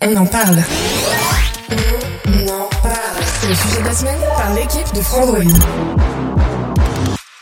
On en parle. On en parle. C'est le sujet de la semaine par l'équipe de Frandroid.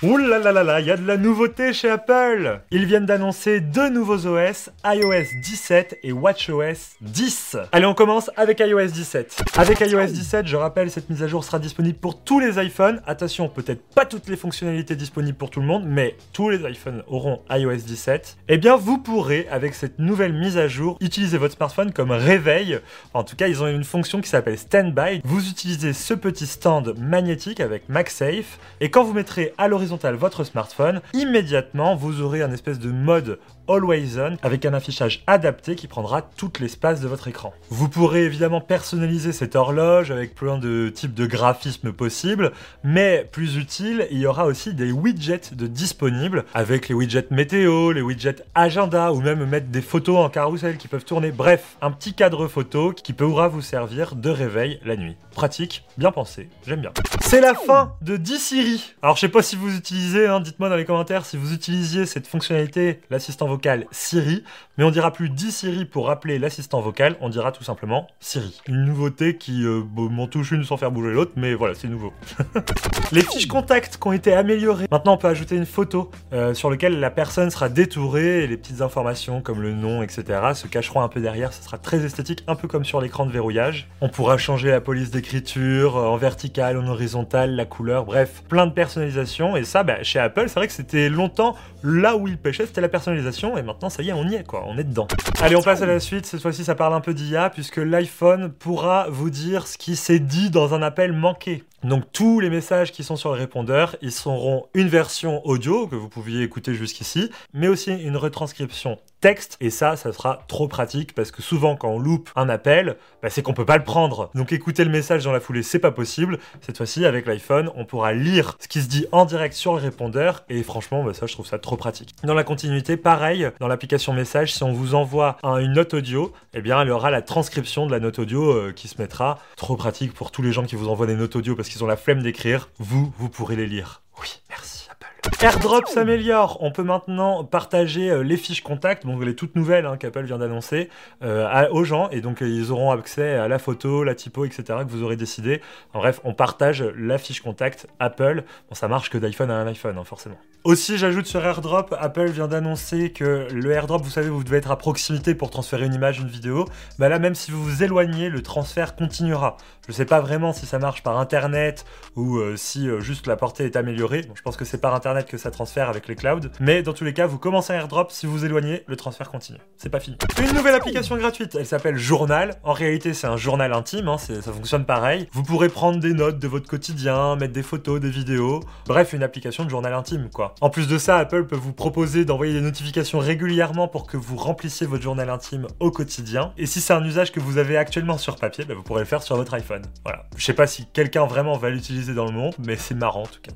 Ouh là là là là, il y a de la nouveauté chez Apple Ils viennent d'annoncer deux nouveaux OS, iOS 17 et WatchOS 10. Allez, on commence avec iOS 17. Avec iOS 17, je rappelle, cette mise à jour sera disponible pour tous les iPhones. Attention, peut-être pas toutes les fonctionnalités disponibles pour tout le monde, mais tous les iPhones auront iOS 17. Eh bien, vous pourrez, avec cette nouvelle mise à jour, utiliser votre smartphone comme réveil. En tout cas, ils ont une fonction qui s'appelle Standby. Vous utilisez ce petit stand magnétique avec MagSafe, et quand vous mettrez à l'horizon votre smartphone, immédiatement vous aurez un espèce de mode Always On avec un affichage adapté qui prendra tout l'espace de votre écran. Vous pourrez évidemment personnaliser cette horloge avec plein de types de graphismes possibles, mais plus utile, il y aura aussi des widgets de disponibles avec les widgets météo, les widgets agenda ou même mettre des photos en carrousel qui peuvent tourner. Bref, un petit cadre photo qui pourra vous servir de réveil la nuit. Pratique, bien pensé, j'aime bien. C'est la fin de D-Siri. Alors je sais pas si vous utilisez, hein, dites-moi dans les commentaires si vous utilisiez cette fonctionnalité, l'assistant vocal Siri, mais on dira plus dit Siri pour rappeler l'assistant vocal, on dira tout simplement Siri. Une nouveauté qui euh, m'en touche une sans faire bouger l'autre, mais voilà, c'est nouveau. les fiches contacts qui ont été améliorées. Maintenant, on peut ajouter une photo euh, sur laquelle la personne sera détourée et les petites informations comme le nom, etc. se cacheront un peu derrière. Ce sera très esthétique, un peu comme sur l'écran de verrouillage. On pourra changer la police d'écriture euh, en verticale, en la couleur, bref, plein de personnalisation. Et ça, bah, chez Apple, c'est vrai que c'était longtemps là où il pêchait, c'était la personnalisation et maintenant ça y est, on y est quoi, on est dedans. Allez, on passe à la suite, cette fois-ci ça parle un peu d'IA puisque l'iPhone pourra vous dire ce qui s'est dit dans un appel manqué. Donc tous les messages qui sont sur le répondeur, ils seront une version audio que vous pouviez écouter jusqu'ici, mais aussi une retranscription texte. Et ça, ça sera trop pratique parce que souvent quand on loupe un appel, bah, c'est qu'on peut pas le prendre. Donc écouter le message dans la foulée, c'est pas possible. Cette fois-ci, avec l'iPhone, on pourra lire ce qui se dit en direct sur le répondeur. Et franchement, bah, ça, je trouve ça trop pratique. Dans la continuité, pareil, dans l'application message, si on vous envoie une note audio, eh bien, il y aura la transcription de la note audio euh, qui se mettra. Trop pratique pour tous les gens qui vous envoient des notes audio parce qu'ils ont la flemme d'écrire, vous, vous pourrez les lire. Oui, merci. AirDrop s'améliore. On peut maintenant partager euh, les fiches contacts, donc les toutes nouvelles hein, qu'Apple vient d'annoncer, euh, aux gens. Et donc, ils auront accès à la photo, la typo, etc. que vous aurez décidé. En bref, on partage la fiche contact Apple. Bon, ça marche que d'iPhone à un iPhone, hein, forcément. Aussi, j'ajoute sur AirDrop, Apple vient d'annoncer que le AirDrop, vous savez, vous devez être à proximité pour transférer une image, une vidéo. Bah là, même si vous vous éloignez, le transfert continuera. Je sais pas vraiment si ça marche par Internet ou euh, si euh, juste la portée est améliorée. je pense que c'est par Internet que ça transfère avec les clouds. Mais dans tous les cas, vous commencez un AirDrop, si vous éloignez, le transfert continue. C'est pas fini. Une nouvelle application gratuite, elle s'appelle Journal. En réalité, c'est un journal intime, hein, ça fonctionne pareil. Vous pourrez prendre des notes de votre quotidien, mettre des photos, des vidéos. Bref, une application de journal intime, quoi. En plus de ça, Apple peut vous proposer d'envoyer des notifications régulièrement pour que vous remplissiez votre journal intime au quotidien. Et si c'est un usage que vous avez actuellement sur papier, bah, vous pourrez le faire sur votre iPhone. Voilà. Je sais pas si quelqu'un vraiment va l'utiliser dans le monde, mais c'est marrant en tout cas.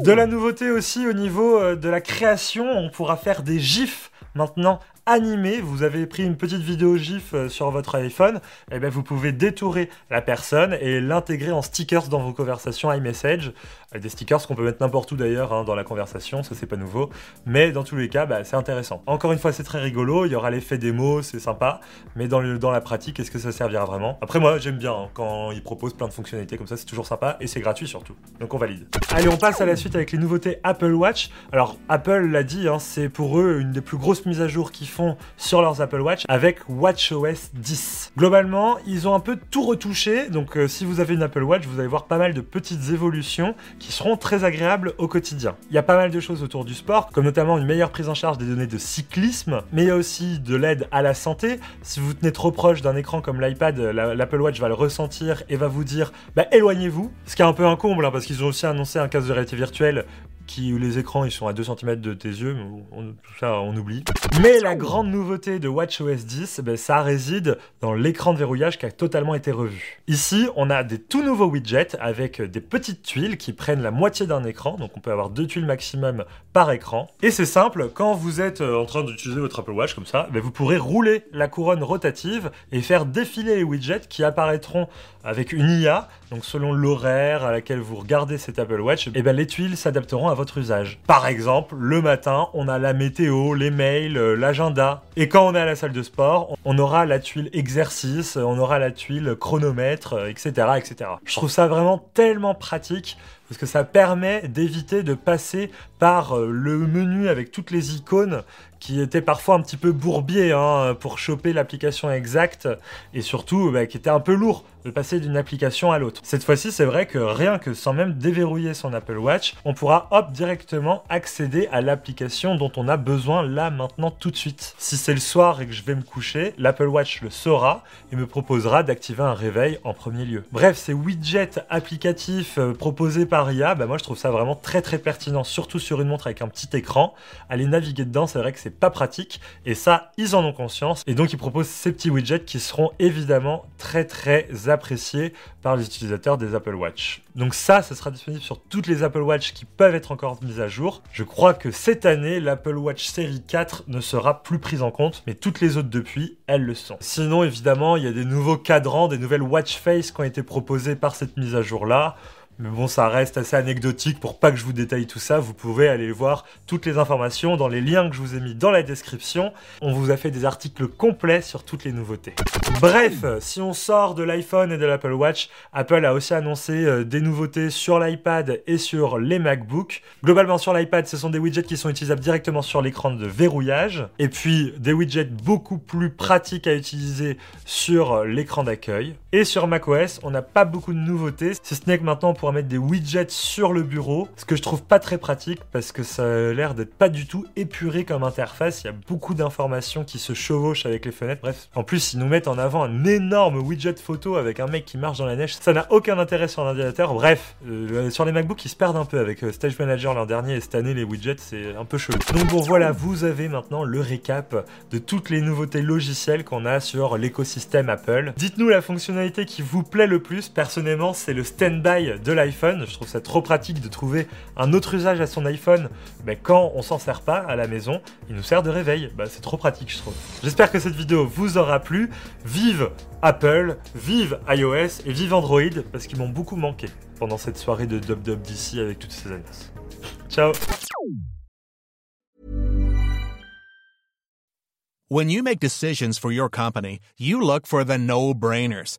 De la nouveauté aussi au niveau euh, de la création, on pourra faire des gifs maintenant animé, vous avez pris une petite vidéo GIF euh, sur votre iPhone, et eh bien vous pouvez détourer la personne et l'intégrer en stickers dans vos conversations iMessage. Euh, des stickers qu'on peut mettre n'importe où d'ailleurs hein, dans la conversation, ça c'est pas nouveau. Mais dans tous les cas, bah, c'est intéressant. Encore une fois, c'est très rigolo, il y aura l'effet démo, c'est sympa. Mais dans, le, dans la pratique, est-ce que ça servira vraiment? Après moi, j'aime bien hein, quand ils proposent plein de fonctionnalités comme ça, c'est toujours sympa et c'est gratuit surtout. Donc on valide. Allez, on passe à la suite avec les nouveautés Apple Watch. Alors Apple l'a dit, hein, c'est pour eux une des plus grosses mises à jour qu'ils font sur leurs Apple Watch avec WatchOS 10. Globalement, ils ont un peu tout retouché, donc euh, si vous avez une Apple Watch, vous allez voir pas mal de petites évolutions qui seront très agréables au quotidien. Il y a pas mal de choses autour du sport, comme notamment une meilleure prise en charge des données de cyclisme, mais il y a aussi de l'aide à la santé. Si vous tenez trop proche d'un écran comme l'iPad, l'Apple Watch va le ressentir et va vous dire bah, éloignez-vous, ce qui est un peu un comble hein, parce qu'ils ont aussi annoncé un casque de réalité virtuelle qui, les écrans ils sont à 2 cm de tes yeux, on, tout ça on oublie. Mais la grande nouveauté de WatchOS 10, ben, ça réside dans l'écran de verrouillage qui a totalement été revu. Ici, on a des tout nouveaux widgets avec des petites tuiles qui prennent la moitié d'un écran, donc on peut avoir deux tuiles maximum par écran. Et c'est simple, quand vous êtes euh, en train d'utiliser votre Apple Watch comme ça, ben, vous pourrez rouler la couronne rotative et faire défiler les widgets qui apparaîtront avec une IA, donc selon l'horaire à laquelle vous regardez cet Apple Watch, et eh ben les tuiles s'adapteront à votre usage. Par exemple, le matin, on a la météo, les mails, euh, l'agenda. Et quand on est à la salle de sport, on aura la tuile exercice, on aura la tuile chronomètre, etc., euh, etc. Je trouve ça vraiment tellement pratique parce que ça permet d'éviter de passer par euh, le menu avec toutes les icônes qui étaient parfois un petit peu bourbier hein, pour choper l'application exacte et surtout bah, qui était un peu lourd de passer d'une application à l'autre. Cette fois-ci, c'est vrai que rien que sans même déverrouiller son Apple Watch, on pourra hop directement accéder à l'application dont on a besoin là maintenant tout de suite. Si c'est le soir et que je vais me coucher, l'Apple Watch le saura et me proposera d'activer un réveil en premier lieu. Bref, ces widgets applicatifs euh, proposés par Bah moi je trouve ça vraiment très très pertinent, surtout sur une montre avec un petit écran. Aller naviguer dedans, c'est vrai que c'est pas pratique et ça, ils en ont conscience et donc ils proposent ces petits widgets qui seront évidemment très très appréciés par les utilisateurs des Apple Watch. Donc ça, ça sera disponible sur toutes les Apple Watch qui peuvent être encore mises à jour. Je crois que cette année, l'Apple Watch série 4 ne sera plus prise en compte, mais toutes les autres depuis, elles le sont. Sinon, évidemment, il y a des nouveaux cadrans, des nouvelles watch face qui ont été proposées par cette mise à jour-là. Mais bon, ça reste assez anecdotique pour pas que je vous détaille tout ça. Vous pouvez aller voir toutes les informations dans les liens que je vous ai mis dans la description. On vous a fait des articles complets sur toutes les nouveautés. Bref, si on sort de l'iPhone et de l'Apple Watch, Apple a aussi annoncé euh, des nouveautés sur l'iPad et sur les MacBooks. Globalement, sur l'iPad, ce sont des widgets qui sont utilisables directement sur l'écran de verrouillage. Et puis, des widgets beaucoup plus pratiques à utiliser sur l'écran d'accueil. Et sur macOS, on n'a pas beaucoup de nouveautés, si ce n'est que maintenant pour mettre des widgets sur le bureau, ce que je trouve pas très pratique parce que ça a l'air d'être pas du tout épuré comme interface. Il y a beaucoup d'informations qui se chevauchent avec les fenêtres. Bref, en plus, ils nous mettent en avant un énorme widget photo avec un mec qui marche dans la neige. Ça n'a aucun intérêt sur l'ordinateur. Bref, euh, sur les MacBooks, ils se perdent un peu avec euh, Stage Manager l'an dernier et cette année, les widgets, c'est un peu chelou. Donc bon, voilà, vous avez maintenant le récap de toutes les nouveautés logicielles qu'on a sur l'écosystème Apple. Dites-nous la fonctionnalité qui vous plaît le plus. Personnellement, c'est le standby de l'iPhone. Je trouve ça trop pratique de trouver un autre usage à son iPhone mais quand on s'en sert pas à la maison. Il nous sert de réveil. Bah, c'est trop pratique, je trouve. J'espère que cette vidéo vous aura plu. Vive Apple, vive iOS et vive Android parce qu'ils m'ont beaucoup manqué pendant cette soirée de Dub Dub d'ici avec toutes ces annonces. Ciao When you make decisions for your company, you look for the no-brainers.